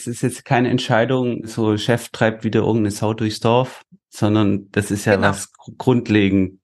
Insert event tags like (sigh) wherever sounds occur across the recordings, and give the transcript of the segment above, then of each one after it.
es ist jetzt keine Entscheidung, so Chef treibt wieder irgendeine Sau durchs Dorf, sondern das ist ja genau. was grundlegend.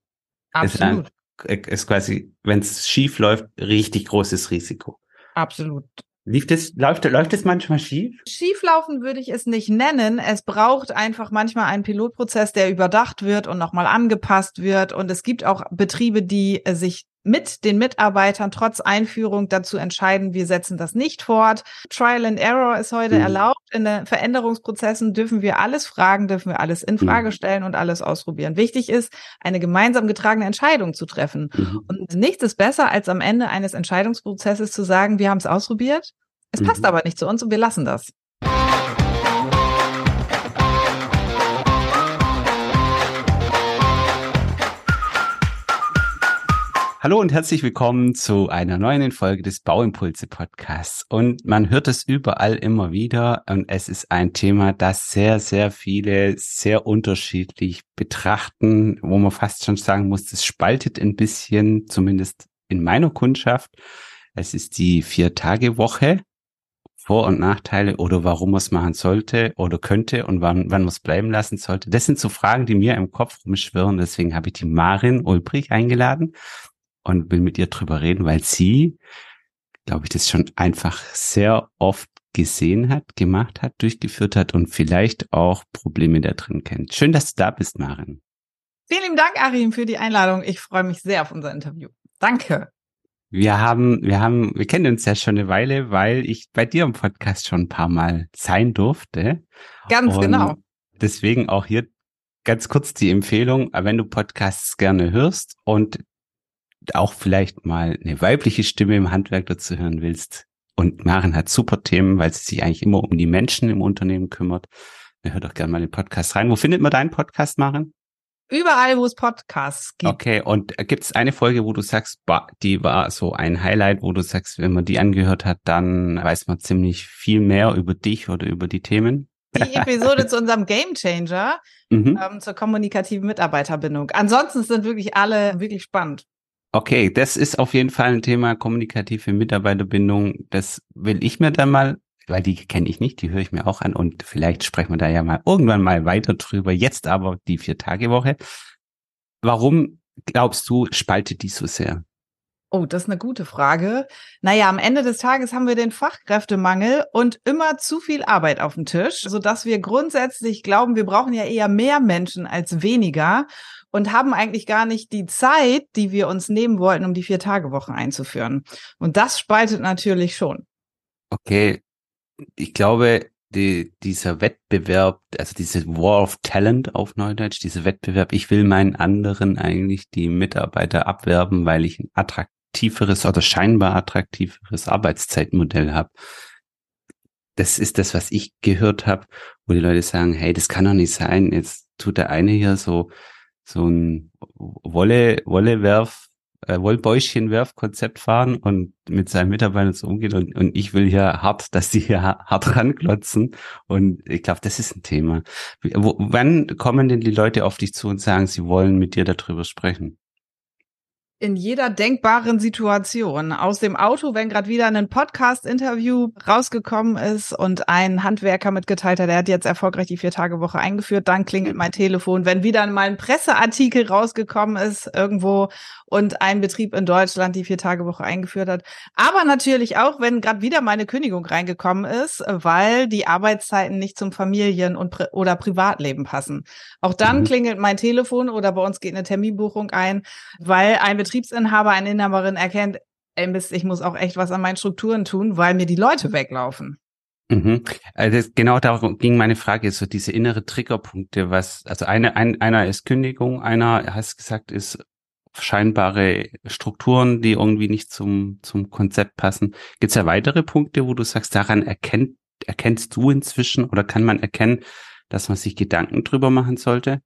Absolut. Ist, ein, ist quasi, wenn es schief läuft, richtig großes Risiko. Absolut. Lief das, läuft, läuft das manchmal schief? Schieflaufen würde ich es nicht nennen. Es braucht einfach manchmal einen Pilotprozess, der überdacht wird und nochmal angepasst wird. Und es gibt auch Betriebe, die äh, sich mit den Mitarbeitern trotz Einführung dazu entscheiden, wir setzen das nicht fort. Trial and Error ist heute mhm. erlaubt. In den Veränderungsprozessen dürfen wir alles fragen, dürfen wir alles in Frage mhm. stellen und alles ausprobieren. Wichtig ist, eine gemeinsam getragene Entscheidung zu treffen. Mhm. Und nichts ist besser, als am Ende eines Entscheidungsprozesses zu sagen, wir haben es ausprobiert. Es passt mhm. aber nicht zu uns und wir lassen das. Hallo und herzlich willkommen zu einer neuen Folge des Bauimpulse Podcasts. Und man hört es überall immer wieder und es ist ein Thema, das sehr, sehr viele sehr unterschiedlich betrachten, wo man fast schon sagen muss, das spaltet ein bisschen, zumindest in meiner Kundschaft. Es ist die Vier-Tage-Woche. Vor- und Nachteile oder warum man es machen sollte oder könnte und wann, wann man es bleiben lassen sollte. Das sind so Fragen, die mir im Kopf rumschwirren. Deswegen habe ich die Marin Ulbrich eingeladen und will mit ihr drüber reden, weil sie, glaube ich, das schon einfach sehr oft gesehen hat, gemacht hat, durchgeführt hat und vielleicht auch Probleme da drin kennt. Schön, dass du da bist, Marin. Vielen lieben Dank, Arim, für die Einladung. Ich freue mich sehr auf unser Interview. Danke. Wir haben, wir haben, wir kennen uns ja schon eine Weile, weil ich bei dir im Podcast schon ein paar Mal sein durfte. Ganz und genau. Deswegen auch hier ganz kurz die Empfehlung, wenn du Podcasts gerne hörst und auch vielleicht mal eine weibliche Stimme im Handwerk dazu hören willst. Und Maren hat super Themen, weil sie sich eigentlich immer um die Menschen im Unternehmen kümmert. Hör doch gerne mal den Podcast rein. Wo findet man deinen Podcast, Maren? Überall, wo es Podcasts gibt. Okay, und gibt es eine Folge, wo du sagst, die war so ein Highlight, wo du sagst, wenn man die angehört hat, dann weiß man ziemlich viel mehr über dich oder über die Themen? Die Episode zu unserem Game Changer, (laughs) mhm. ähm, zur kommunikativen Mitarbeiterbindung. Ansonsten sind wirklich alle wirklich spannend. Okay, das ist auf jeden Fall ein Thema kommunikative Mitarbeiterbindung. Das will ich mir dann mal, weil die kenne ich nicht, die höre ich mir auch an und vielleicht sprechen wir da ja mal irgendwann mal weiter drüber. Jetzt aber die Vier-Tage-Woche. Warum glaubst du, spaltet die so sehr? Oh, das ist eine gute Frage. Naja, am Ende des Tages haben wir den Fachkräftemangel und immer zu viel Arbeit auf dem Tisch, sodass wir grundsätzlich glauben, wir brauchen ja eher mehr Menschen als weniger und haben eigentlich gar nicht die Zeit, die wir uns nehmen wollten, um die Vier-Tage-Woche einzuführen. Und das spaltet natürlich schon. Okay, ich glaube, die, dieser Wettbewerb, also diese War of Talent auf Neudeutsch, dieser Wettbewerb, ich will meinen anderen eigentlich die Mitarbeiter abwerben, weil ich ein attraktiveres oder scheinbar attraktiveres Arbeitszeitmodell habe. Das ist das, was ich gehört habe, wo die Leute sagen, hey, das kann doch nicht sein. Jetzt tut der eine hier so so ein Wolle, Wollewerf, äh, Wollbäuschenwerfkonzept fahren und mit seinen Mitarbeitern so umgeht und, und ich will hier hart, (laughs) dass die hier hart ranklotzen und ich glaube, das ist ein Thema. Wo, wann kommen denn die Leute auf dich zu und sagen, sie wollen mit dir darüber sprechen? In jeder denkbaren Situation. Aus dem Auto, wenn gerade wieder ein Podcast-Interview rausgekommen ist und ein Handwerker mitgeteilt hat, der hat jetzt erfolgreich die Vier-Tage-Woche eingeführt, dann klingelt mein Telefon. Wenn wieder mal ein Presseartikel rausgekommen ist irgendwo und ein Betrieb in Deutschland die Vier-Tage-Woche eingeführt hat. Aber natürlich auch, wenn gerade wieder meine Kündigung reingekommen ist, weil die Arbeitszeiten nicht zum Familien- und Pri oder Privatleben passen. Auch dann mhm. klingelt mein Telefon oder bei uns geht eine Terminbuchung ein, weil ein Betriebsinhaber, eine Inhaberin erkennt, ey Mist, ich muss auch echt was an meinen Strukturen tun, weil mir die Leute weglaufen. Mhm. Also genau darum ging meine Frage, so diese innere Triggerpunkte, was, also eine, ein, einer ist Kündigung, einer, hast gesagt, ist scheinbare Strukturen, die irgendwie nicht zum, zum Konzept passen. Gibt es ja weitere Punkte, wo du sagst, daran erkennt, erkennst du inzwischen oder kann man erkennen, dass man sich Gedanken drüber machen sollte?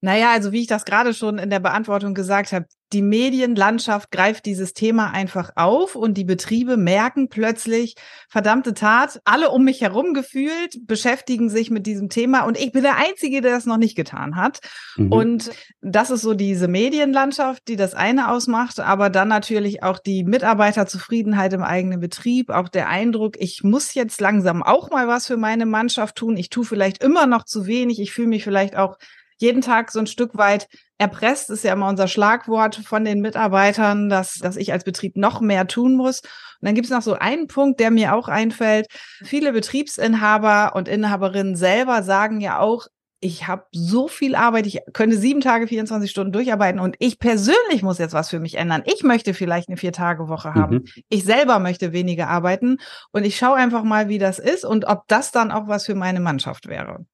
Naja, also wie ich das gerade schon in der Beantwortung gesagt habe, die Medienlandschaft greift dieses Thema einfach auf und die Betriebe merken plötzlich, verdammte Tat, alle um mich herum gefühlt beschäftigen sich mit diesem Thema und ich bin der Einzige, der das noch nicht getan hat. Mhm. Und das ist so diese Medienlandschaft, die das eine ausmacht, aber dann natürlich auch die Mitarbeiterzufriedenheit im eigenen Betrieb, auch der Eindruck, ich muss jetzt langsam auch mal was für meine Mannschaft tun. Ich tue vielleicht immer noch zu wenig. Ich fühle mich vielleicht auch jeden Tag so ein Stück weit erpresst, ist ja immer unser Schlagwort von den Mitarbeitern, dass, dass ich als Betrieb noch mehr tun muss. Und dann gibt es noch so einen Punkt, der mir auch einfällt. Viele Betriebsinhaber und Inhaberinnen selber sagen ja auch, ich habe so viel Arbeit, ich könnte sieben Tage, 24 Stunden durcharbeiten und ich persönlich muss jetzt was für mich ändern. Ich möchte vielleicht eine Vier-Tage-Woche haben. Mhm. Ich selber möchte weniger arbeiten und ich schaue einfach mal, wie das ist und ob das dann auch was für meine Mannschaft wäre.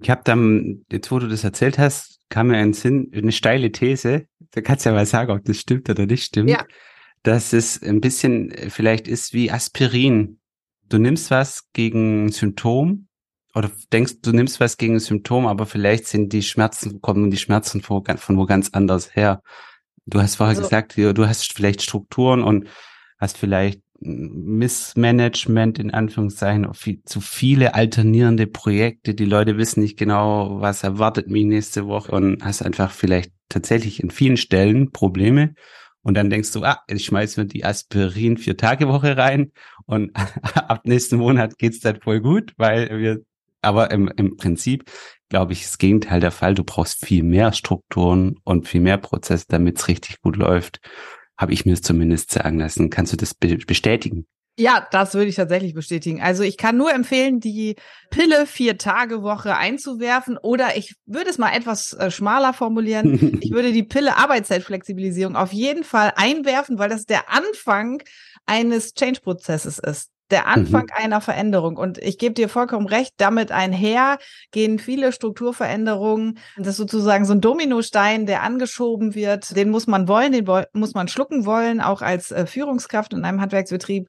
Ich habe dann, jetzt wo du das erzählt hast, kam mir ein Sinn, eine steile These. Da kannst du ja mal sagen, ob das stimmt oder nicht stimmt. Ja. Dass es ein bisschen vielleicht ist wie Aspirin. Du nimmst was gegen Symptom oder denkst, du nimmst was gegen Symptom, aber vielleicht sind die Schmerzen, kommen die Schmerzen von, von wo ganz anders her. Du hast vorher also, gesagt, du hast vielleicht Strukturen und hast vielleicht Missmanagement in Anführungszeichen, zu viele alternierende Projekte. Die Leute wissen nicht genau, was erwartet mich nächste Woche und hast einfach vielleicht tatsächlich in vielen Stellen Probleme. Und dann denkst du, ah, ich schmeiß mir die Aspirin vier Tage Woche rein und (laughs) ab nächsten Monat geht's dann voll gut, weil wir, aber im, im Prinzip glaube ich, das Gegenteil der Fall. Du brauchst viel mehr Strukturen und viel mehr Prozesse, damit es richtig gut läuft habe ich mir es zumindest sagen lassen. Kannst du das be bestätigen? Ja, das würde ich tatsächlich bestätigen. Also ich kann nur empfehlen, die Pille vier Tage Woche einzuwerfen oder ich würde es mal etwas äh, schmaler formulieren. (laughs) ich würde die Pille Arbeitszeitflexibilisierung auf jeden Fall einwerfen, weil das der Anfang eines Change-Prozesses ist der Anfang mhm. einer Veränderung. Und ich gebe dir vollkommen recht, damit einher gehen viele Strukturveränderungen. Das ist sozusagen so ein Dominostein, der angeschoben wird. Den muss man wollen, den muss man schlucken wollen, auch als äh, Führungskraft in einem Handwerksbetrieb.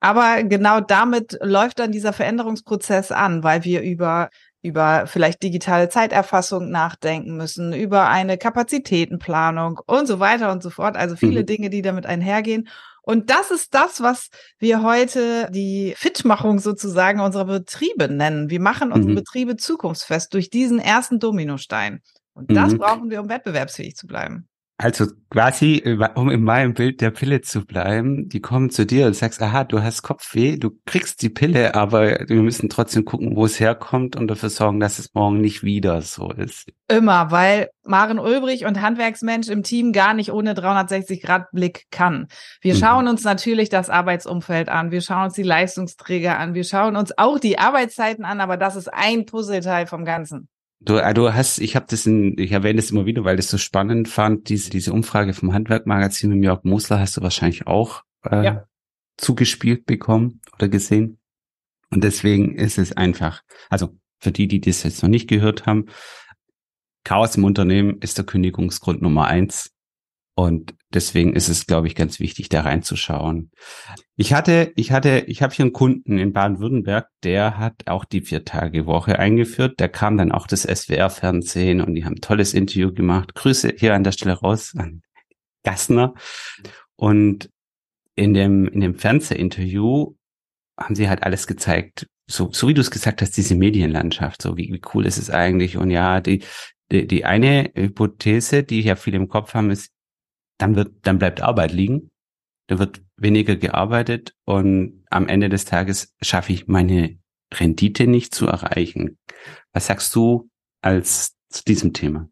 Aber genau damit läuft dann dieser Veränderungsprozess an, weil wir über über vielleicht digitale Zeiterfassung nachdenken müssen, über eine Kapazitätenplanung und so weiter und so fort. Also viele mhm. Dinge, die damit einhergehen. Und das ist das, was wir heute die Fitmachung sozusagen unserer Betriebe nennen. Wir machen unsere mhm. Betriebe zukunftsfest durch diesen ersten Dominostein. Und das mhm. brauchen wir, um wettbewerbsfähig zu bleiben. Also quasi, um in meinem Bild der Pille zu bleiben, die kommen zu dir und sagst, aha, du hast Kopfweh, du kriegst die Pille, aber wir müssen trotzdem gucken, wo es herkommt und dafür sorgen, dass es morgen nicht wieder so ist. Immer, weil Maren Ulbrich und Handwerksmensch im Team gar nicht ohne 360-Grad-Blick kann. Wir mhm. schauen uns natürlich das Arbeitsumfeld an, wir schauen uns die Leistungsträger an, wir schauen uns auch die Arbeitszeiten an, aber das ist ein Puzzleteil vom Ganzen. Du, äh, du hast, ich habe das in, ich erwähne das immer wieder, weil das so spannend fand, diese, diese Umfrage vom Handwerkmagazin mit Jörg Mosler hast du wahrscheinlich auch äh, ja. zugespielt bekommen oder gesehen. Und deswegen ist es einfach, also für die, die das jetzt noch nicht gehört haben, Chaos im Unternehmen ist der Kündigungsgrund Nummer eins. Und deswegen ist es, glaube ich, ganz wichtig, da reinzuschauen. Ich hatte, ich hatte, ich habe hier einen Kunden in Baden-Württemberg, der hat auch die Vier-Tage-Woche eingeführt. Da kam dann auch das SWR-Fernsehen und die haben ein tolles Interview gemacht. Grüße hier an der Stelle raus an Gassner. Und in dem, in dem Fernsehinterview haben sie halt alles gezeigt, so, so wie du es gesagt hast, diese Medienlandschaft, so wie, wie cool ist es eigentlich? Und ja, die, die, die eine Hypothese, die ja viele im Kopf haben, ist, dann wird, dann bleibt Arbeit liegen, da wird weniger gearbeitet und am Ende des Tages schaffe ich meine Rendite nicht zu erreichen. Was sagst du als zu diesem Thema?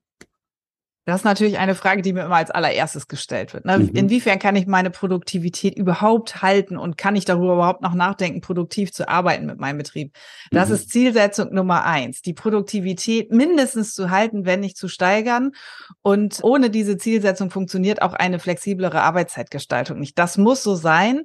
Das ist natürlich eine Frage, die mir immer als allererstes gestellt wird. Ne? Mhm. Inwiefern kann ich meine Produktivität überhaupt halten und kann ich darüber überhaupt noch nachdenken, produktiv zu arbeiten mit meinem Betrieb? Das mhm. ist Zielsetzung Nummer eins, die Produktivität mindestens zu halten, wenn nicht zu steigern. Und ohne diese Zielsetzung funktioniert auch eine flexiblere Arbeitszeitgestaltung nicht. Das muss so sein.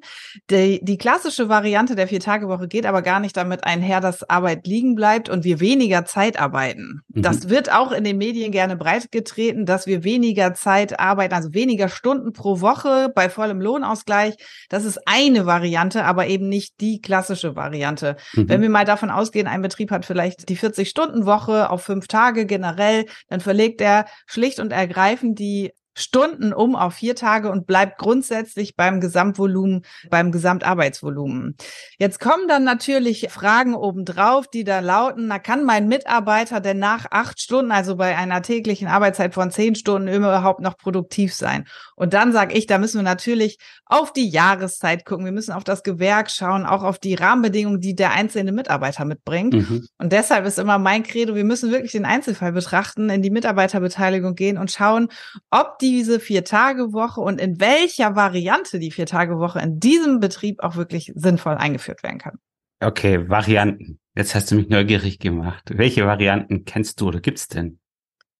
Die, die klassische Variante der Vier-Tage-Woche geht aber gar nicht damit einher, dass Arbeit liegen bleibt und wir weniger Zeit arbeiten. Mhm. Das wird auch in den Medien gerne breitgetreten dass wir weniger Zeit arbeiten, also weniger Stunden pro Woche bei vollem Lohnausgleich. Das ist eine Variante, aber eben nicht die klassische Variante. Mhm. Wenn wir mal davon ausgehen, ein Betrieb hat vielleicht die 40-Stunden-Woche auf fünf Tage generell, dann verlegt er schlicht und ergreifend die Stunden um auf vier Tage und bleibt grundsätzlich beim Gesamtvolumen, beim Gesamtarbeitsvolumen. Jetzt kommen dann natürlich Fragen obendrauf, die da lauten, na kann mein Mitarbeiter denn nach acht Stunden, also bei einer täglichen Arbeitszeit von zehn Stunden überhaupt noch produktiv sein? Und dann sage ich, da müssen wir natürlich auf die Jahreszeit gucken. Wir müssen auf das Gewerk schauen, auch auf die Rahmenbedingungen, die der einzelne Mitarbeiter mitbringt. Mhm. Und deshalb ist immer mein Credo, wir müssen wirklich den Einzelfall betrachten, in die Mitarbeiterbeteiligung gehen und schauen, ob diese Vier-Tage-Woche und in welcher Variante die Vier-Tage-Woche in diesem Betrieb auch wirklich sinnvoll eingeführt werden kann. Okay, Varianten. Jetzt hast du mich neugierig gemacht. Welche Varianten kennst du oder gibt's denn?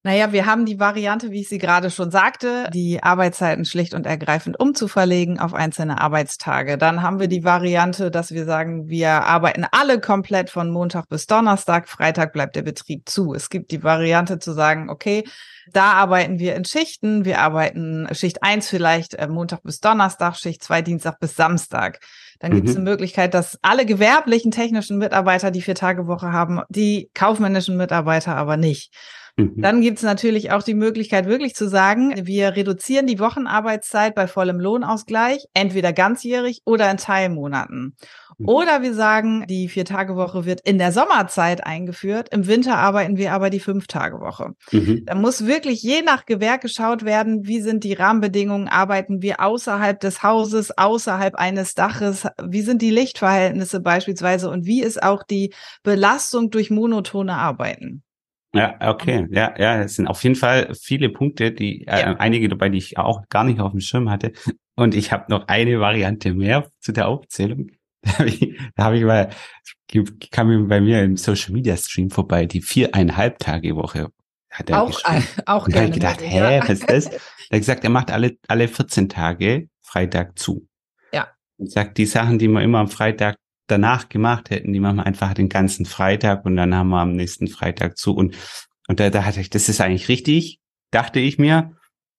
Naja, wir haben die Variante, wie ich sie gerade schon sagte, die Arbeitszeiten schlicht und ergreifend umzuverlegen auf einzelne Arbeitstage. Dann haben wir die Variante, dass wir sagen, wir arbeiten alle komplett von Montag bis Donnerstag, Freitag bleibt der Betrieb zu. Es gibt die Variante zu sagen, okay, da arbeiten wir in Schichten. Wir arbeiten Schicht eins vielleicht äh, Montag bis Donnerstag, Schicht zwei Dienstag bis Samstag. Dann gibt es mhm. eine Möglichkeit, dass alle gewerblichen technischen Mitarbeiter die Vier-Tage-Woche haben, die kaufmännischen Mitarbeiter aber nicht. Mhm. Dann gibt es natürlich auch die Möglichkeit, wirklich zu sagen, wir reduzieren die Wochenarbeitszeit bei vollem Lohnausgleich, entweder ganzjährig oder in Teilmonaten. Mhm. Oder wir sagen, die Vier-Tage-Woche wird in der Sommerzeit eingeführt. Im Winter arbeiten wir aber die Fünf-Tage-Woche. Mhm. Da muss wirklich je nach Gewerk geschaut werden, wie sind die Rahmenbedingungen? Arbeiten wir außerhalb des Hauses, außerhalb eines Daches? Wie sind die Lichtverhältnisse beispielsweise? Und wie ist auch die Belastung durch monotone Arbeiten? Ja, okay. Ja, ja, es sind auf jeden Fall viele Punkte, die äh, ja. einige dabei, die ich auch gar nicht auf dem Schirm hatte. Und ich habe noch eine Variante mehr zu der Aufzählung. (laughs) Da habe ich, da hab ich mal, kam bei mir im Social Media Stream vorbei, die viereinhalb Tage Woche hat er auch, äh, auch und gerne. Ich gedacht, hä, ja. was ist das? Er hat gesagt, er macht alle, alle 14 Tage Freitag zu. Ja. Und sagt, die Sachen, die man immer am Freitag danach gemacht hätten, die machen wir einfach den ganzen Freitag und dann haben wir am nächsten Freitag zu. Und, und da, hatte ich, das ist eigentlich richtig, dachte ich mir.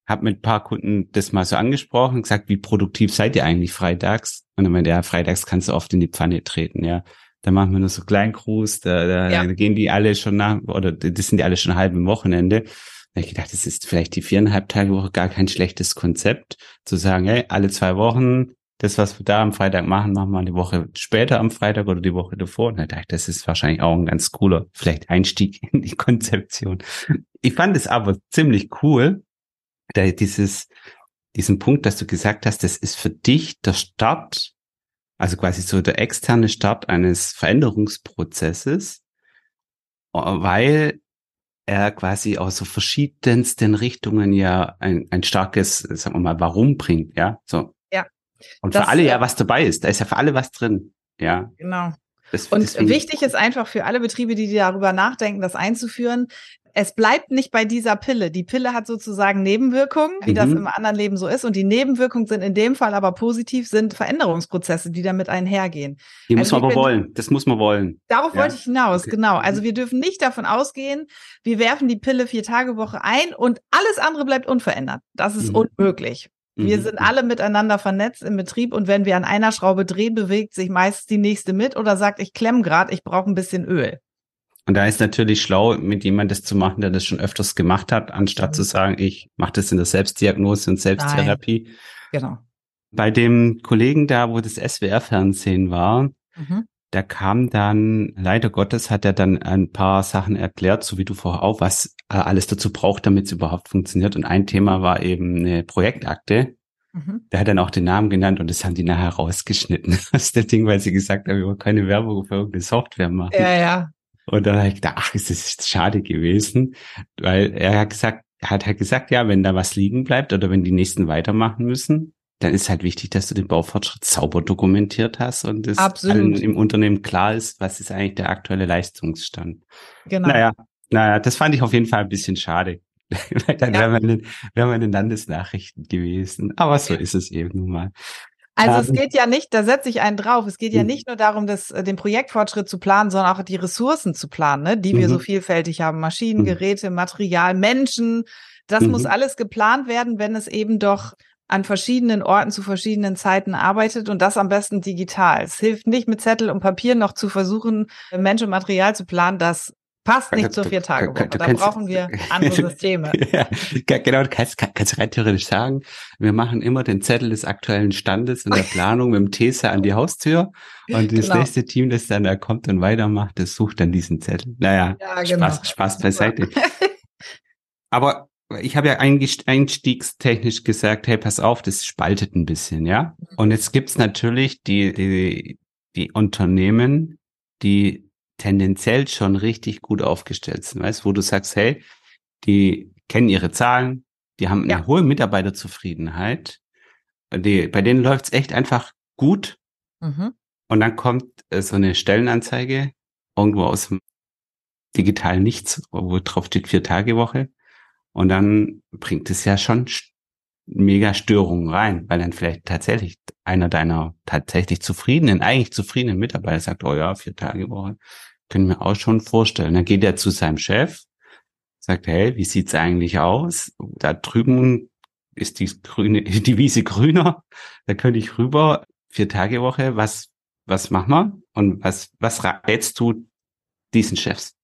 Hab mit ein paar Kunden das mal so angesprochen, gesagt, wie produktiv seid ihr eigentlich freitags? Und dann meinte ja, freitags kannst du oft in die Pfanne treten, ja. Da machen wir nur so Kleinkruß, da, da, ja. da gehen die alle schon nach, oder das sind die alle schon halb im Wochenende. Da habe ich gedacht, das ist vielleicht die viereinhalb Tage Woche gar kein schlechtes Konzept, zu sagen, hey, alle zwei Wochen das, was wir da am Freitag machen, machen wir eine Woche später am Freitag oder die Woche davor. Und da dachte ich, das ist wahrscheinlich auch ein ganz cooler, vielleicht Einstieg (laughs) in die Konzeption. Ich fand es aber ziemlich cool, da dieses, diesen Punkt, dass du gesagt hast, das ist für dich der Start, also quasi so der externe Start eines Veränderungsprozesses, weil er quasi aus so verschiedensten Richtungen ja ein, ein starkes, sagen wir mal, Warum bringt, ja, so und das, für alle ja was dabei ist. Da ist ja für alle was drin. Ja. Genau. Das, und deswegen. wichtig ist einfach für alle Betriebe, die darüber nachdenken, das einzuführen. Es bleibt nicht bei dieser Pille. Die Pille hat sozusagen Nebenwirkungen, wie mhm. das im anderen Leben so ist. Und die Nebenwirkungen sind in dem Fall aber positiv, sind Veränderungsprozesse, die damit einhergehen. Die also muss man aber wollen. Das muss man wollen. Darauf ja. wollte ich hinaus, okay. genau. Also mhm. wir dürfen nicht davon ausgehen, wir werfen die Pille vier Tage Woche ein und alles andere bleibt unverändert. Das ist mhm. unmöglich. Wir mhm. sind alle miteinander vernetzt im Betrieb und wenn wir an einer Schraube drehen, bewegt sich meistens die nächste mit oder sagt, ich klemm grad, ich brauche ein bisschen Öl. Und da ist natürlich schlau, mit jemandem das zu machen, der das schon öfters gemacht hat, anstatt mhm. zu sagen, ich mache das in der Selbstdiagnose und Selbsttherapie. Nein. Genau. Bei dem Kollegen da, wo das SWR-Fernsehen war, mhm da kam dann, leider Gottes, hat er dann ein paar Sachen erklärt, so wie du vorher auch, was äh, alles dazu braucht, damit es überhaupt funktioniert. Und ein Thema war eben eine Projektakte. Mhm. Der hat dann auch den Namen genannt und das haben die nachher rausgeschnitten (laughs) aus dem Ding, weil sie gesagt haben, wir wollen keine Werbung für irgendeine Software machen. Ja, ja. Und dann habe ich gedacht, ach, es ist schade gewesen, weil er hat gesagt, hat halt gesagt, ja, wenn da was liegen bleibt oder wenn die nächsten weitermachen müssen, dann ist halt wichtig, dass du den Baufortschritt sauber dokumentiert hast und es allen im Unternehmen klar ist, was ist eigentlich der aktuelle Leistungsstand. Genau. Naja, naja, das fand ich auf jeden Fall ein bisschen schade. (laughs) Weil dann ja. wäre man, in, wär man in den Landesnachrichten gewesen. Aber so ist es eben nun mal. Also es ähm, geht ja nicht, da setze ich einen drauf, es geht ja hm. nicht nur darum, das, äh, den Projektfortschritt zu planen, sondern auch die Ressourcen zu planen, ne, die wir so mhm. vielfältig haben. Maschinen, mhm. Geräte, Material, Menschen, Das mhm. muss alles geplant werden, wenn es eben doch an verschiedenen Orten zu verschiedenen Zeiten arbeitet und das am besten digital. Es hilft nicht mit Zettel und Papier noch zu versuchen, Mensch und Material zu planen. Das passt nicht zur vier Tage. Da brauchen wir (laughs) andere Systeme. (laughs) ja, genau, du kannst, kannst rein theoretisch sagen, wir machen immer den Zettel des aktuellen Standes in der Planung mit dem Tesa an die Haustür und das genau. nächste Team, das dann da kommt und weitermacht, das sucht dann diesen Zettel. Naja, ja, genau. Spaß, Spaß beiseite. (laughs) Aber ich habe ja einstiegstechnisch gesagt, hey, pass auf, das spaltet ein bisschen, ja. Und jetzt gibt's natürlich die, die, die Unternehmen, die tendenziell schon richtig gut aufgestellt sind, weißt, wo du sagst, hey, die kennen ihre Zahlen, die haben eine ja. hohe Mitarbeiterzufriedenheit, die, bei denen läuft's echt einfach gut. Mhm. Und dann kommt äh, so eine Stellenanzeige irgendwo aus dem digitalen Nichts, wo drauf steht vier Tage Woche. Und dann bringt es ja schon mega Störungen rein, weil dann vielleicht tatsächlich einer deiner tatsächlich zufriedenen, eigentlich zufriedenen Mitarbeiter sagt, oh ja, vier Tage Woche, können wir auch schon vorstellen. Dann geht er zu seinem Chef, sagt, hey, wie sieht's eigentlich aus? Da drüben ist die grüne, (laughs) die Wiese grüner, da könnte ich rüber, vier Tage Woche, was, was machen wir? Und was, was rätst du diesen Chefs?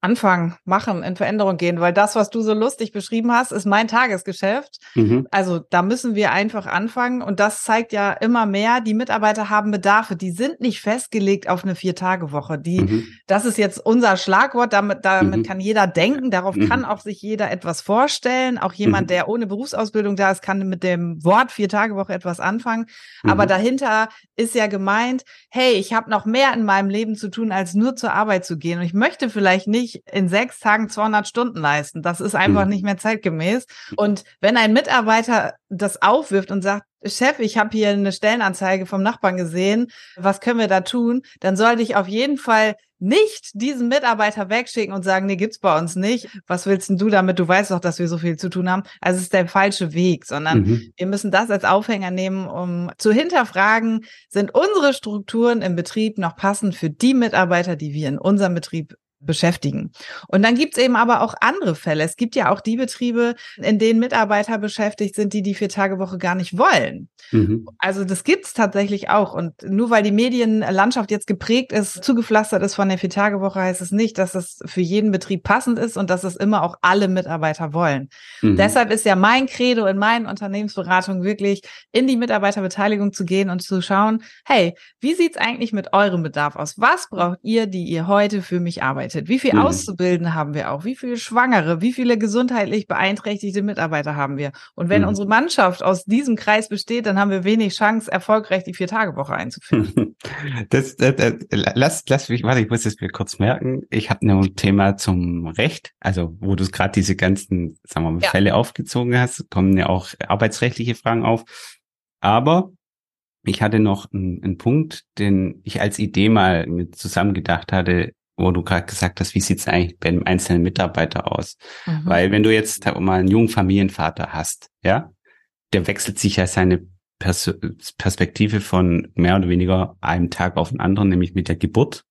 Anfangen, machen, in Veränderung gehen, weil das, was du so lustig beschrieben hast, ist mein Tagesgeschäft. Mhm. Also da müssen wir einfach anfangen und das zeigt ja immer mehr, die Mitarbeiter haben Bedarfe, die sind nicht festgelegt auf eine Vier-Tage-Woche. Die, mhm. das ist jetzt unser Schlagwort, damit, damit mhm. kann jeder denken, darauf mhm. kann auch sich jeder etwas vorstellen. Auch jemand, mhm. der ohne Berufsausbildung da ist, kann mit dem Wort Vier-Tage-Woche etwas anfangen. Aber mhm. dahinter ist ja gemeint, hey, ich habe noch mehr in meinem Leben zu tun, als nur zur Arbeit zu gehen. Und ich möchte vielleicht nicht in sechs Tagen 200 Stunden leisten. Das ist einfach mhm. nicht mehr zeitgemäß. Und wenn ein Mitarbeiter das aufwirft und sagt, Chef, ich habe hier eine Stellenanzeige vom Nachbarn gesehen, was können wir da tun? Dann sollte ich auf jeden Fall nicht diesen Mitarbeiter wegschicken und sagen, nee, gibt's bei uns nicht. Was willst denn du damit? Du weißt doch, dass wir so viel zu tun haben. Also es ist der falsche Weg, sondern mhm. wir müssen das als Aufhänger nehmen, um zu hinterfragen, sind unsere Strukturen im Betrieb noch passend für die Mitarbeiter, die wir in unserem Betrieb beschäftigen. Und dann gibt's eben aber auch andere Fälle. Es gibt ja auch die Betriebe, in denen Mitarbeiter beschäftigt sind, die die Vier-Tage-Woche gar nicht wollen. Mhm. Also das gibt's tatsächlich auch. Und nur weil die Medienlandschaft jetzt geprägt ist, zugepflastert ist von der Vier-Tage-Woche, heißt es nicht, dass es für jeden Betrieb passend ist und dass es immer auch alle Mitarbeiter wollen. Mhm. Deshalb ist ja mein Credo in meinen Unternehmensberatungen wirklich, in die Mitarbeiterbeteiligung zu gehen und zu schauen, hey, wie sieht's eigentlich mit eurem Bedarf aus? Was braucht ihr, die ihr heute für mich arbeitet? Arbeitet? Wie viel mhm. Auszubildende haben wir auch? Wie viele Schwangere? Wie viele gesundheitlich beeinträchtigte Mitarbeiter haben wir? Und wenn mhm. unsere Mannschaft aus diesem Kreis besteht, dann haben wir wenig Chance, erfolgreich die Vier-Tage-Woche einzuführen. (laughs) Das, das, das, lass, lass mich, warte, ich muss es mir kurz merken. Ich habe noch ein Thema zum Recht, also wo du gerade diese ganzen, sagen wir mal, ja. Fälle aufgezogen hast, kommen ja auch arbeitsrechtliche Fragen auf. Aber ich hatte noch einen, einen Punkt, den ich als Idee mal mit zusammengedacht hatte, wo du gerade gesagt hast, wie sieht's eigentlich bei einem einzelnen Mitarbeiter aus? Mhm. Weil wenn du jetzt mal einen jungen Familienvater hast, ja, der wechselt sich ja seine Pers Perspektive von mehr oder weniger einem Tag auf den anderen, nämlich mit der Geburt.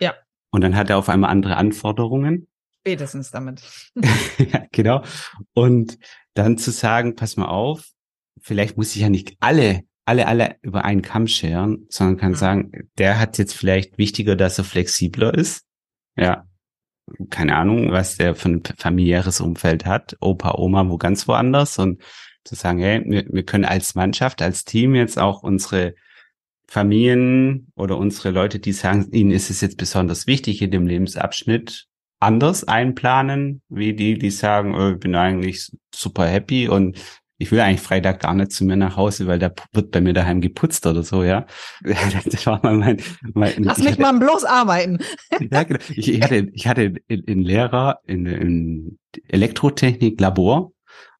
Ja. Und dann hat er auf einmal andere Anforderungen. Spätestens damit. (laughs) ja, genau. Und dann zu sagen, pass mal auf, vielleicht muss ich ja nicht alle alle, alle über einen Kamm scheren, sondern kann mhm. sagen, der hat jetzt vielleicht wichtiger, dass er flexibler ist ja. Keine Ahnung, was der für ein familiäres Umfeld hat. Opa, Oma, wo ganz woanders. Und zu sagen, hey, wir, wir können als Mannschaft, als Team jetzt auch unsere Familien oder unsere Leute, die sagen, ihnen ist es jetzt besonders wichtig in dem Lebensabschnitt, anders einplanen, wie die, die sagen, oh, ich bin eigentlich super happy und ich will eigentlich Freitag gar nicht zu mir nach Hause, weil da wird bei mir daheim geputzt oder so, ja. (laughs) Das war mal mein, mein Lass mich hatte, mal bloß arbeiten. Ja, genau. Ich, ich hatte, ich hatte einen Lehrer in, in Elektrotechnik Labor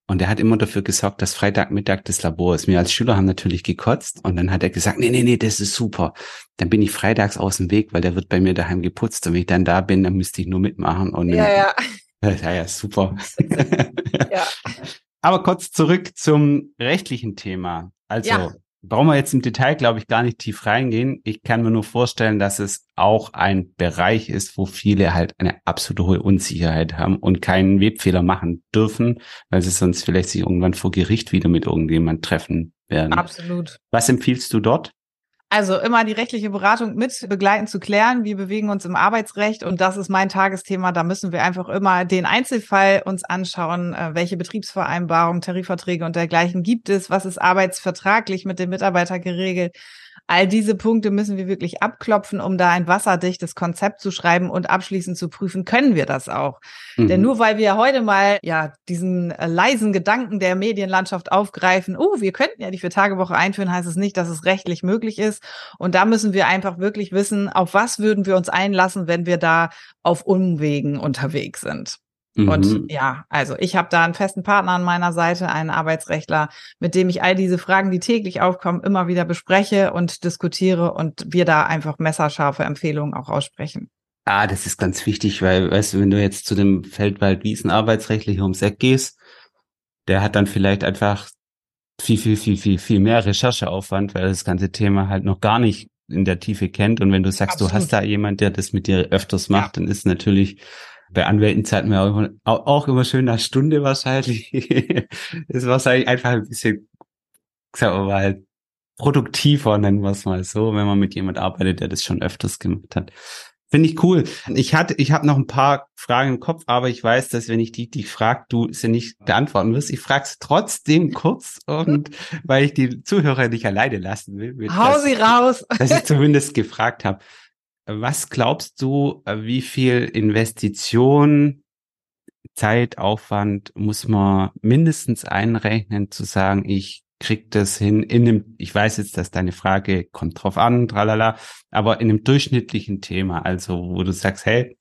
und der hat immer dafür gesorgt, dass Freitagmittag das Labor ist. Wir als Schüler haben natürlich gekotzt und dann hat er gesagt, nee, nee, nee, das ist super. Dann bin ich freitags aus dem Weg, weil der wird bei mir daheim geputzt und wenn ich dann da bin, dann müsste ich nur mitmachen und ja, ja. (laughs) Ja, ja, super. ja. (laughs) Aber kurz zurück zum rechtlichen Thema. Also, ja. brauchen wir jetzt im Detail, glaube ich, gar nicht tief reingehen. Ich kann mir nur vorstellen, dass es auch ein Bereich ist, wo viele halt eine absolute hohe Unsicherheit haben und keinen Webfehler machen dürfen, weil sie sonst vielleicht sich irgendwann vor Gericht wieder mit irgendjemand treffen werden. Absolut. Was empfiehlst du dort? Also immer die rechtliche Beratung mit begleiten zu klären. Wir bewegen uns im Arbeitsrecht und das ist mein Tagesthema. Da müssen wir einfach immer den Einzelfall uns anschauen, äh, welche Betriebsvereinbarungen, Tarifverträge und dergleichen gibt es, was ist arbeitsvertraglich mit dem Mitarbeiter geregelt. All diese Punkte müssen wir wirklich abklopfen, um da ein wasserdichtes Konzept zu schreiben und abschließend zu prüfen, können wir das auch. Mhm. Denn nur weil wir heute mal ja diesen äh, leisen Gedanken der Medienlandschaft aufgreifen, oh, wir könnten ja die Vier-Tage-Woche einführen, heißt es nicht, dass es rechtlich möglich ist. Und da müssen wir einfach wirklich wissen, auf was würden wir uns einlassen, wenn wir da auf Umwegen unterwegs sind. Mhm. Und ja, also ich habe da einen festen Partner an meiner Seite, einen Arbeitsrechtler, mit dem ich all diese Fragen, die täglich aufkommen, immer wieder bespreche und diskutiere und wir da einfach messerscharfe Empfehlungen auch aussprechen. Ah, das ist ganz wichtig, weil, weißt du, wenn du jetzt zu dem Feldwald-Wiesen arbeitsrechtlich ums Eck gehst, der hat dann vielleicht einfach viel, viel, viel, viel, viel mehr Rechercheaufwand, weil das ganze Thema halt noch gar nicht in der Tiefe kennt. Und wenn du sagst, Absolut. du hast da jemand, der das mit dir öfters macht, ja. dann ist natürlich bei Anwälten zahlt man auch, auch immer schön nach Stunde wahrscheinlich. (laughs) ist wahrscheinlich einfach ein bisschen, sagen wir mal, produktiver, nennen wir es mal so, wenn man mit jemand arbeitet, der das schon öfters gemacht hat. Finde ich cool. Ich hatte, ich habe noch ein paar Fragen im Kopf, aber ich weiß, dass wenn ich die, die frag, du sie nicht beantworten wirst. Ich frage es trotzdem kurz und weil ich die Zuhörer nicht alleine lassen will. Hau sie raus. dass ich zumindest gefragt habe. Was glaubst du, äh, wie viel Investition, Zeitaufwand muss man mindestens einrechnen, zu sagen, ich krieg das hin in dem, ich weiß jetzt, dass deine Frage kommt drauf an, tralala, aber in einem durchschnittlichen Thema, also wo du sagst, hey,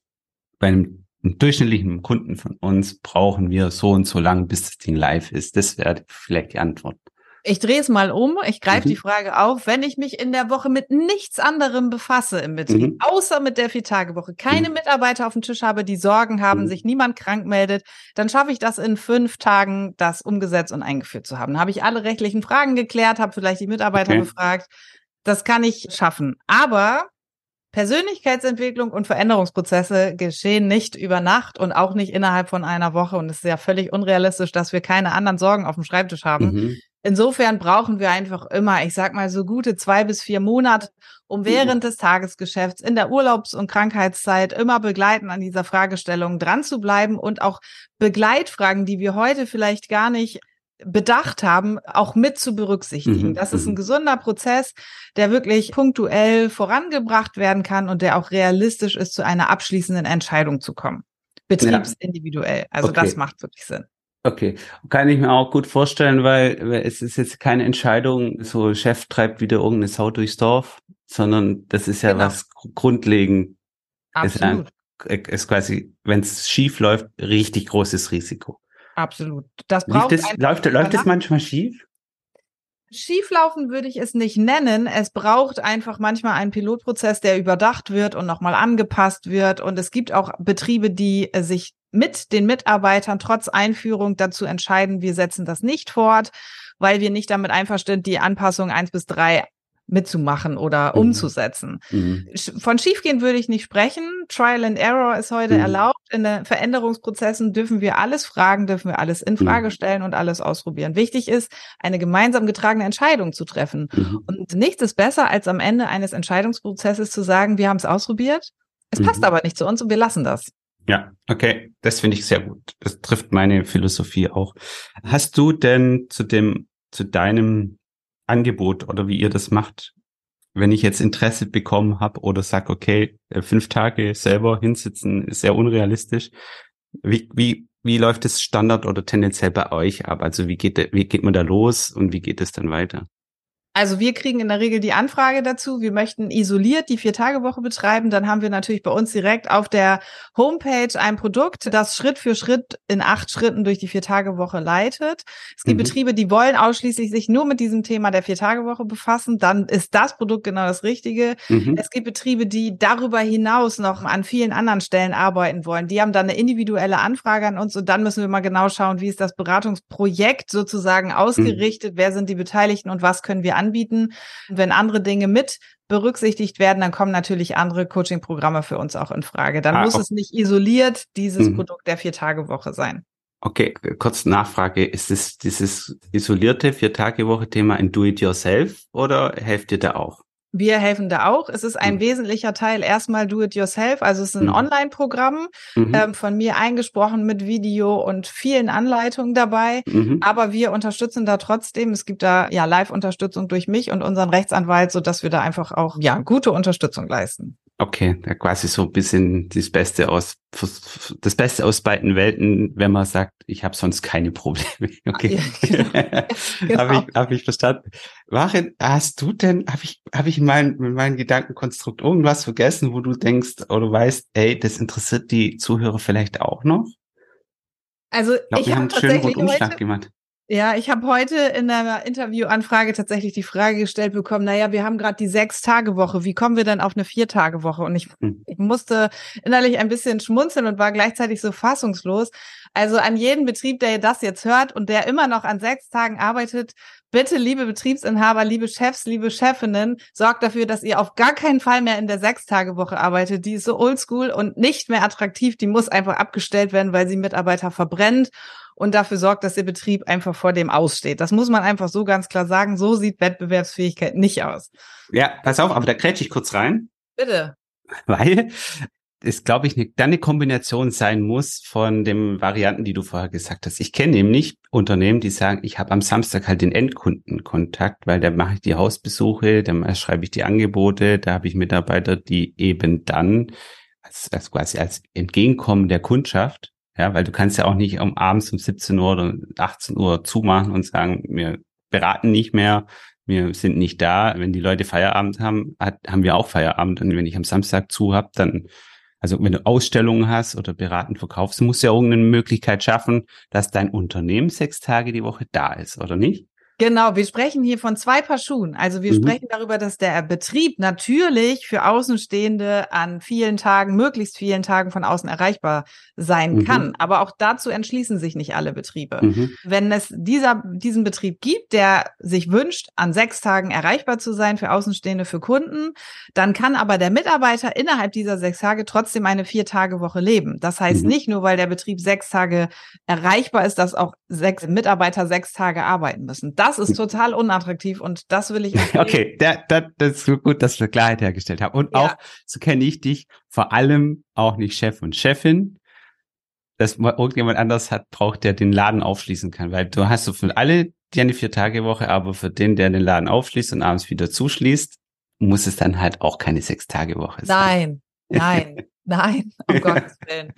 bei einem, einem durchschnittlichen Kunden von uns brauchen wir so und so lang, bis das Ding live ist. Das wäre vielleicht die Antwort. Ich drehe es mal um. Ich greife mhm. die Frage auf. Wenn ich mich in der Woche mit nichts anderem befasse im Betrieb, mhm. außer mit der Viertagewoche, keine mhm. Mitarbeiter auf dem Tisch habe, die Sorgen haben, mhm. sich niemand krank meldet, dann schaffe ich das in fünf Tagen, das umgesetzt und eingeführt zu haben. Dann habe ich alle rechtlichen Fragen geklärt, habe vielleicht die Mitarbeiter okay. befragt. Das kann ich schaffen. Aber Persönlichkeitsentwicklung und Veränderungsprozesse geschehen nicht über Nacht und auch nicht innerhalb von einer Woche. Und es ist ja völlig unrealistisch, dass wir keine anderen Sorgen auf dem Schreibtisch haben. Mhm. Insofern brauchen wir einfach immer, ich sag mal, so gute zwei bis vier Monate, um während des Tagesgeschäfts in der Urlaubs- und Krankheitszeit immer begleiten an dieser Fragestellung dran zu bleiben und auch Begleitfragen, die wir heute vielleicht gar nicht bedacht haben, auch mit zu berücksichtigen. Mhm. Das ist ein mhm. gesunder Prozess, der wirklich punktuell vorangebracht werden kann und der auch realistisch ist, zu einer abschließenden Entscheidung zu kommen. Betriebsindividuell. Also okay. das macht wirklich Sinn. Okay, kann ich mir auch gut vorstellen, weil es ist jetzt keine Entscheidung, so Chef treibt wieder irgendeine Sau durchs Dorf, sondern das ist ja genau. was grundlegend. Absolut. Ist, ist quasi, wenn es schief läuft, richtig großes Risiko. Absolut. Das braucht es, läuft, läuft es manchmal schief? Schieflaufen würde ich es nicht nennen. Es braucht einfach manchmal einen Pilotprozess, der überdacht wird und nochmal angepasst wird. Und es gibt auch Betriebe, die äh, sich mit den Mitarbeitern trotz Einführung dazu entscheiden, wir setzen das nicht fort, weil wir nicht damit einverstanden, die Anpassung eins bis drei mitzumachen oder mhm. umzusetzen. Mhm. Von schiefgehen würde ich nicht sprechen. Trial and Error ist heute mhm. erlaubt. In den Veränderungsprozessen dürfen wir alles fragen, dürfen wir alles in Frage mhm. stellen und alles ausprobieren. Wichtig ist, eine gemeinsam getragene Entscheidung zu treffen. Mhm. Und nichts ist besser, als am Ende eines Entscheidungsprozesses zu sagen, wir haben es ausprobiert. Es passt mhm. aber nicht zu uns und wir lassen das. Ja, okay, das finde ich sehr gut. Das trifft meine Philosophie auch. Hast du denn zu dem, zu deinem Angebot oder wie ihr das macht, wenn ich jetzt Interesse bekommen habe oder sag, okay, äh, fünf Tage selber hinsitzen ist sehr unrealistisch. Wie, wie, wie läuft es Standard oder tendenziell bei euch ab? Also wie geht, wie geht man da los und wie geht es dann weiter? Also wir kriegen in der Regel die Anfrage dazu. Wir möchten isoliert die Vier-Tage-Woche betreiben. Dann haben wir natürlich bei uns direkt auf der Homepage ein Produkt, das Schritt für Schritt in acht Schritten durch die Vier-Tage-Woche leitet. Es gibt mhm. Betriebe, die wollen ausschließlich sich nur mit diesem Thema der Vier-Tage-Woche befassen. Dann ist das Produkt genau das Richtige. Mhm. Es gibt Betriebe, die darüber hinaus noch an vielen anderen Stellen arbeiten wollen. Die haben dann eine individuelle Anfrage an uns und dann müssen wir mal genau schauen, wie ist das Beratungsprojekt sozusagen ausgerichtet, mhm. wer sind die Beteiligten und was können wir anbieten anbieten. Wenn andere Dinge mit berücksichtigt werden, dann kommen natürlich andere Coaching-Programme für uns auch in Frage. Dann ah, muss okay. es nicht isoliert dieses mhm. Produkt der Vier-Tage-Woche sein. Okay, kurz Nachfrage. Ist es dieses isolierte Vier-Tage-Woche-Thema ein Do-it-yourself oder helft ihr da auch? Wir helfen da auch. Es ist ein mhm. wesentlicher Teil erstmal Do It Yourself. Also es ist ein mhm. Online-Programm mhm. ähm, von mir eingesprochen mit Video und vielen Anleitungen dabei. Mhm. Aber wir unterstützen da trotzdem. Es gibt da ja Live-Unterstützung durch mich und unseren Rechtsanwalt, so dass wir da einfach auch ja gute Unterstützung leisten. Okay, ja, quasi so ein bisschen das Beste aus das Beste aus beiden Welten, wenn man sagt, ich habe sonst keine Probleme. (laughs) Okay, ja, genau. (laughs) genau. habe ich, hab ich verstanden. Warin, hast du denn, habe ich, habe ich in mein, in meinem Gedankenkonstrukt irgendwas vergessen, wo du denkst oder weißt, ey, das interessiert die Zuhörer vielleicht auch noch? Also ich, glaub, ich habe einen schönen Rundumschlag gemacht. Ja, ich habe heute in einer Interviewanfrage tatsächlich die Frage gestellt bekommen, naja, wir haben gerade die Sechs-Tage-Woche, wie kommen wir denn auf eine Vier-Tage-Woche? Und ich, hm. ich musste innerlich ein bisschen schmunzeln und war gleichzeitig so fassungslos. Also an jeden Betrieb, der das jetzt hört und der immer noch an sechs Tagen arbeitet, bitte, liebe Betriebsinhaber, liebe Chefs, liebe Chefinnen, sorgt dafür, dass ihr auf gar keinen Fall mehr in der Sechs-Tage-Woche arbeitet. Die ist so oldschool und nicht mehr attraktiv. Die muss einfach abgestellt werden, weil sie Mitarbeiter verbrennt und dafür sorgt, dass der Betrieb einfach vor dem aussteht. Das muss man einfach so ganz klar sagen. So sieht Wettbewerbsfähigkeit nicht aus. Ja, pass auf, aber da krätsch ich kurz rein. Bitte. (laughs) Weil es, glaube ich, eine, dann eine Kombination sein muss von den Varianten, die du vorher gesagt hast. Ich kenne nämlich Unternehmen, die sagen, ich habe am Samstag halt den Endkundenkontakt, weil da mache ich die Hausbesuche, dann schreibe ich die Angebote, da habe ich Mitarbeiter, die eben dann als, als quasi als Entgegenkommen der Kundschaft ja, weil du kannst ja auch nicht um abends um 17 Uhr oder 18 Uhr zumachen und sagen, wir beraten nicht mehr, wir sind nicht da. Wenn die Leute Feierabend haben, hat, haben wir auch Feierabend. Und wenn ich am Samstag zu habe, dann, also wenn du Ausstellungen hast oder beraten verkaufst, musst du ja irgendeine Möglichkeit schaffen, dass dein Unternehmen sechs Tage die Woche da ist, oder nicht? Genau, wir sprechen hier von zwei Paar Schuhen. Also wir mhm. sprechen darüber, dass der Betrieb natürlich für Außenstehende an vielen Tagen, möglichst vielen Tagen von außen erreichbar sein mhm. kann. Aber auch dazu entschließen sich nicht alle Betriebe. Mhm. Wenn es dieser, diesen Betrieb gibt, der sich wünscht, an sechs Tagen erreichbar zu sein für Außenstehende, für Kunden, dann kann aber der Mitarbeiter innerhalb dieser sechs Tage trotzdem eine Vier-Tage-Woche leben. Das heißt mhm. nicht nur, weil der Betrieb sechs Tage erreichbar ist, dass auch sechs Mitarbeiter sechs Tage arbeiten müssen. Das das ist total unattraktiv und das will ich. (laughs) okay, der, der, das ist gut, dass wir Klarheit hergestellt haben. Und ja. auch, so kenne ich dich, vor allem auch nicht Chef und Chefin. Dass irgendjemand anders hat, braucht, der den Laden aufschließen kann. Weil du hast so für alle die eine Vier-Tage-Woche, aber für den, der den Laden aufschließt und abends wieder zuschließt, muss es dann halt auch keine Sechs-Tage-Woche sein. Nein, (laughs) nein, nein, um Gottes Willen.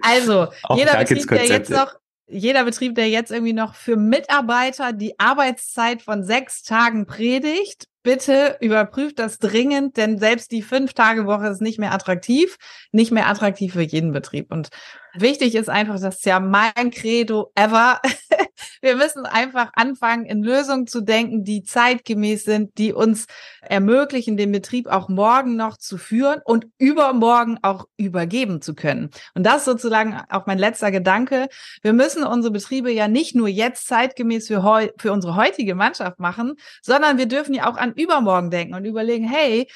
Also, auch jeder Betrieb, der jetzt noch jeder Betrieb, der jetzt irgendwie noch für Mitarbeiter die Arbeitszeit von sechs Tagen predigt, bitte überprüft das dringend, denn selbst die Fünf-Tage-Woche ist nicht mehr attraktiv, nicht mehr attraktiv für jeden Betrieb. Und wichtig ist einfach, das ist ja mein Credo ever. (laughs) Wir müssen einfach anfangen, in Lösungen zu denken, die zeitgemäß sind, die uns ermöglichen, den Betrieb auch morgen noch zu führen und übermorgen auch übergeben zu können. Und das ist sozusagen auch mein letzter Gedanke. Wir müssen unsere Betriebe ja nicht nur jetzt zeitgemäß für, heu für unsere heutige Mannschaft machen, sondern wir dürfen ja auch an übermorgen denken und überlegen, hey,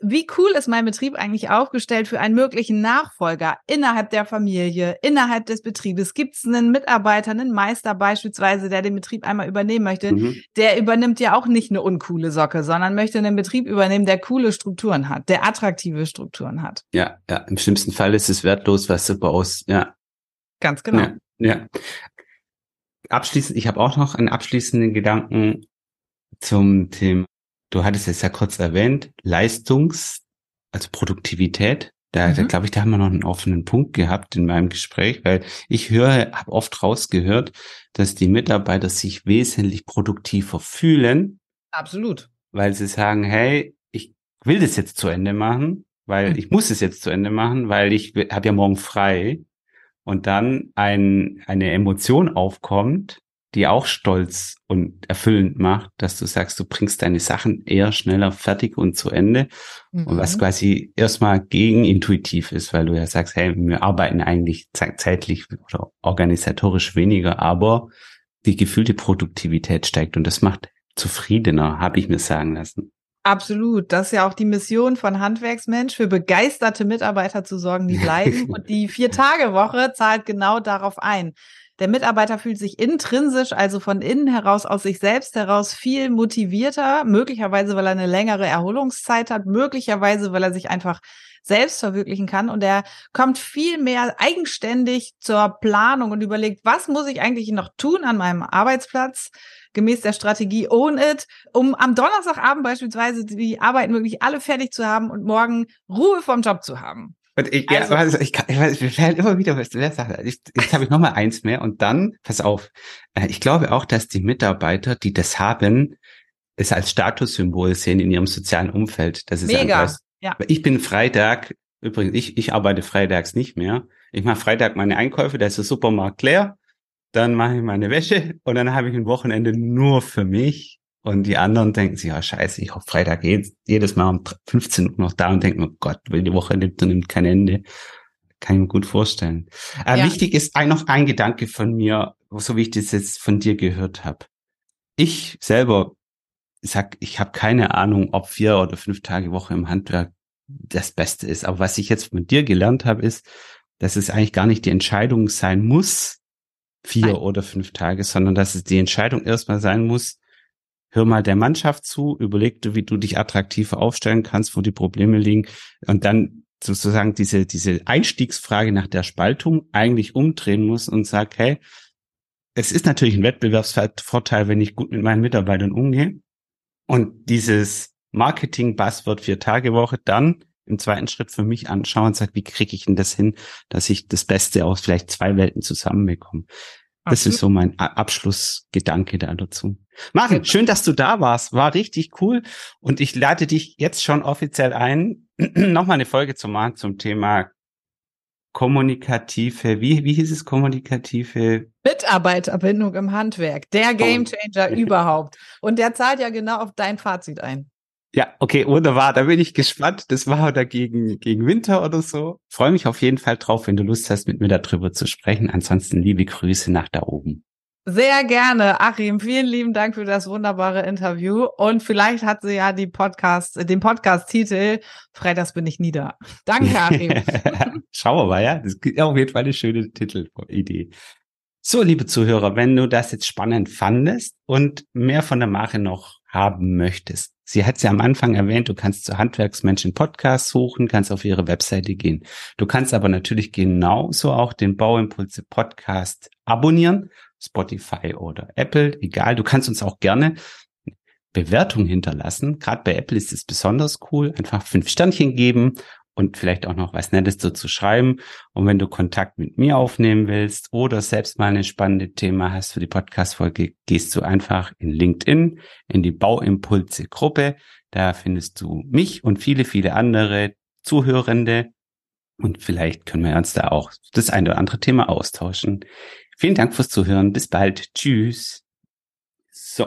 wie cool ist mein Betrieb eigentlich aufgestellt für einen möglichen Nachfolger innerhalb der Familie, innerhalb des Betriebes? Gibt es einen Mitarbeiter, einen Meister beispielsweise, der den Betrieb einmal übernehmen möchte? Mhm. Der übernimmt ja auch nicht eine uncoole Socke, sondern möchte einen Betrieb übernehmen, der coole Strukturen hat, der attraktive Strukturen hat. Ja, ja. Im schlimmsten Fall ist es wertlos, was du baust. Ja. Ganz genau. Ja. ja. Abschließend, ich habe auch noch einen abschließenden Gedanken zum Thema Du hattest es ja kurz erwähnt, Leistungs, also Produktivität. Da, mhm. da glaube ich, da haben wir noch einen offenen Punkt gehabt in meinem Gespräch, weil ich höre, habe oft rausgehört, dass die Mitarbeiter sich wesentlich produktiver fühlen. Absolut. Weil sie sagen, hey, ich will das jetzt zu Ende machen, weil mhm. ich muss es jetzt zu Ende machen, weil ich habe ja morgen frei. Und dann ein, eine Emotion aufkommt, die auch stolz und erfüllend macht, dass du sagst, du bringst deine Sachen eher schneller fertig und zu Ende. Mhm. Und was mhm. quasi erstmal gegenintuitiv ist, weil du ja sagst, hey, wir arbeiten eigentlich zeitlich oder organisatorisch weniger, aber die gefühlte Produktivität steigt und das macht zufriedener, habe ich mir sagen lassen. Absolut. Das ist ja auch die Mission von Handwerksmensch, für begeisterte Mitarbeiter zu sorgen, die bleiben. (laughs) Und die Vier-Tage-Woche zahlt genau darauf ein. Der Mitarbeiter fühlt sich intrinsisch, also von innen heraus, aus sich selbst heraus viel motivierter, möglicherweise, weil er eine längere Erholungszeit hat, möglicherweise, weil er sich einfach selbst verwirklichen kann und er kommt viel mehr eigenständig zur Planung und überlegt, was muss ich eigentlich noch tun an meinem Arbeitsplatz? gemäß der Strategie Own It, um am Donnerstagabend beispielsweise die Arbeiten wirklich alle fertig zu haben und morgen Ruhe vom Job zu haben. Und ich, ja, also, also ich, kann, ich, weiß, mir fällt immer wieder was zu der Sache. Ich, jetzt habe ich noch mal eins mehr und dann, pass auf, äh, ich glaube auch, dass die Mitarbeiter, die das haben, es als Statussymbol sehen in ihrem sozialen Umfeld. Das ist Mega. Einfach, ja. Ich bin Freitag, übrigens, ich, ich arbeite freitags nicht mehr. Ich mache Freitag meine Einkäufe, da ist der Supermarkt leer. Dann mache ich meine Wäsche und dann habe ich ein Wochenende nur für mich und die anderen denken sich, ja, scheiße, ich hoffe Freitag geht jedes Mal um 15 Uhr noch da und denken, oh Gott, weil die Woche nimmt und nimmt kein Ende. Kann ich mir gut vorstellen. Äh, ja. Wichtig ist ein, noch ein Gedanke von mir, so wie ich das jetzt von dir gehört habe. Ich selber sag, ich habe keine Ahnung, ob vier oder fünf Tage Woche im Handwerk das Beste ist. Aber was ich jetzt von dir gelernt habe, ist, dass es eigentlich gar nicht die Entscheidung sein muss, vier Nein. oder fünf Tage, sondern dass es die Entscheidung erstmal sein muss, hör mal der Mannschaft zu, überleg du, wie du dich attraktiver aufstellen kannst, wo die Probleme liegen und dann sozusagen diese, diese Einstiegsfrage nach der Spaltung eigentlich umdrehen muss und sag, hey, es ist natürlich ein Wettbewerbsvorteil, wenn ich gut mit meinen Mitarbeitern umgehe. Und dieses Marketing-Buzzword vier Tage Woche dann im zweiten Schritt für mich anschauen und sag, wie kriege ich denn das hin, dass ich das Beste aus vielleicht zwei Welten zusammenbekomme. Das Absolut. ist so mein Abschlussgedanke da dazu. Marvin, schön, dass du da warst. War richtig cool. Und ich lade dich jetzt schon offiziell ein, (clears throat) nochmal eine Folge zu machen zum Thema kommunikative, wie, wie hieß es, kommunikative Mitarbeiterbindung im Handwerk. Der Gamechanger oh. (laughs) überhaupt. Und der zahlt ja genau auf dein Fazit ein. Ja, okay, wunderbar. Da bin ich gespannt. Das war da gegen, gegen Winter oder so. Freue mich auf jeden Fall drauf, wenn du Lust hast, mit mir darüber zu sprechen. Ansonsten liebe Grüße nach da oben. Sehr gerne, Achim. Vielen lieben Dank für das wunderbare Interview. Und vielleicht hat sie ja die Podcast, den Podcast-Titel Freitags bin ich nieder. Danke, Achim. (laughs) Schauen wir mal, ja. Das ist auf jeden Fall eine schöne Titelidee. So, liebe Zuhörer, wenn du das jetzt spannend fandest und mehr von der Mache noch haben möchtest, Sie hat es ja am Anfang erwähnt, du kannst zu Handwerksmenschen Podcast suchen, kannst auf ihre Webseite gehen. Du kannst aber natürlich genauso auch den Bauimpulse Podcast abonnieren, Spotify oder Apple, egal. Du kannst uns auch gerne Bewertung hinterlassen. Gerade bei Apple ist es besonders cool. Einfach fünf Sternchen geben und vielleicht auch noch was Nettes dazu schreiben. Und wenn du Kontakt mit mir aufnehmen willst oder selbst mal ein spannendes Thema hast für die Podcast-Folge, gehst du einfach in LinkedIn, in die Bauimpulse-Gruppe. Da findest du mich und viele, viele andere Zuhörende. Und vielleicht können wir uns da auch das eine oder andere Thema austauschen. Vielen Dank fürs Zuhören. Bis bald. Tschüss. So.